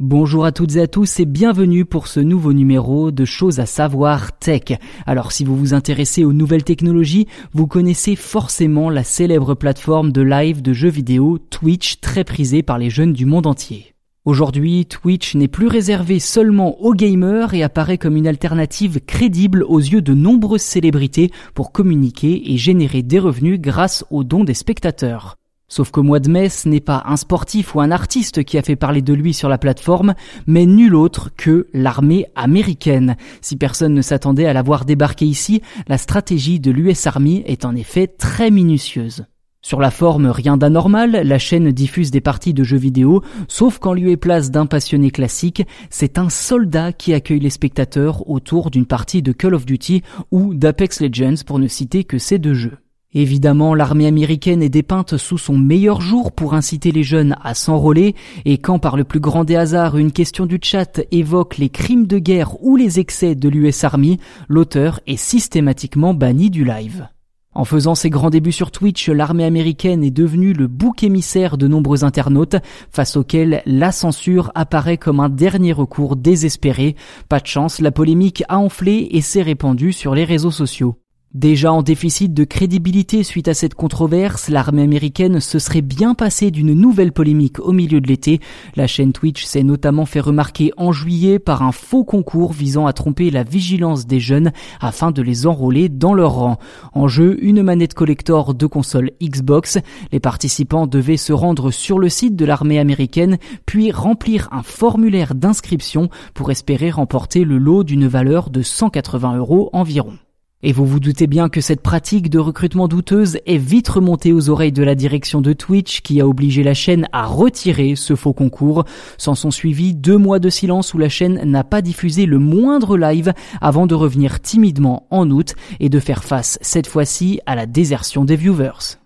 Bonjour à toutes et à tous et bienvenue pour ce nouveau numéro de choses à savoir tech. Alors si vous vous intéressez aux nouvelles technologies, vous connaissez forcément la célèbre plateforme de live de jeux vidéo Twitch très prisée par les jeunes du monde entier. Aujourd'hui, Twitch n'est plus réservé seulement aux gamers et apparaît comme une alternative crédible aux yeux de nombreuses célébrités pour communiquer et générer des revenus grâce aux dons des spectateurs. Sauf qu'au mois de mai, ce n'est pas un sportif ou un artiste qui a fait parler de lui sur la plateforme, mais nul autre que l'armée américaine. Si personne ne s'attendait à la voir débarquer ici, la stratégie de l'US Army est en effet très minutieuse. Sur la forme, rien d'anormal, la chaîne diffuse des parties de jeux vidéo, sauf qu'en lieu et place d'un passionné classique, c'est un soldat qui accueille les spectateurs autour d'une partie de Call of Duty ou d'Apex Legends pour ne citer que ces deux jeux. Évidemment, l'armée américaine est dépeinte sous son meilleur jour pour inciter les jeunes à s'enrôler, et quand par le plus grand des hasards une question du chat évoque les crimes de guerre ou les excès de l'US Army, l'auteur est systématiquement banni du live. En faisant ses grands débuts sur Twitch, l'armée américaine est devenue le bouc émissaire de nombreux internautes, face auxquels la censure apparaît comme un dernier recours désespéré. Pas de chance, la polémique a enflé et s'est répandue sur les réseaux sociaux. Déjà en déficit de crédibilité suite à cette controverse, l'armée américaine se serait bien passée d'une nouvelle polémique au milieu de l'été. La chaîne Twitch s'est notamment fait remarquer en juillet par un faux concours visant à tromper la vigilance des jeunes afin de les enrôler dans leur rang. En jeu, une manette collector de console Xbox. Les participants devaient se rendre sur le site de l'armée américaine puis remplir un formulaire d'inscription pour espérer remporter le lot d'une valeur de 180 euros environ. Et vous vous doutez bien que cette pratique de recrutement douteuse est vite remontée aux oreilles de la direction de Twitch qui a obligé la chaîne à retirer ce faux concours. S'en sont suivis deux mois de silence où la chaîne n'a pas diffusé le moindre live avant de revenir timidement en août et de faire face cette fois-ci à la désertion des viewers.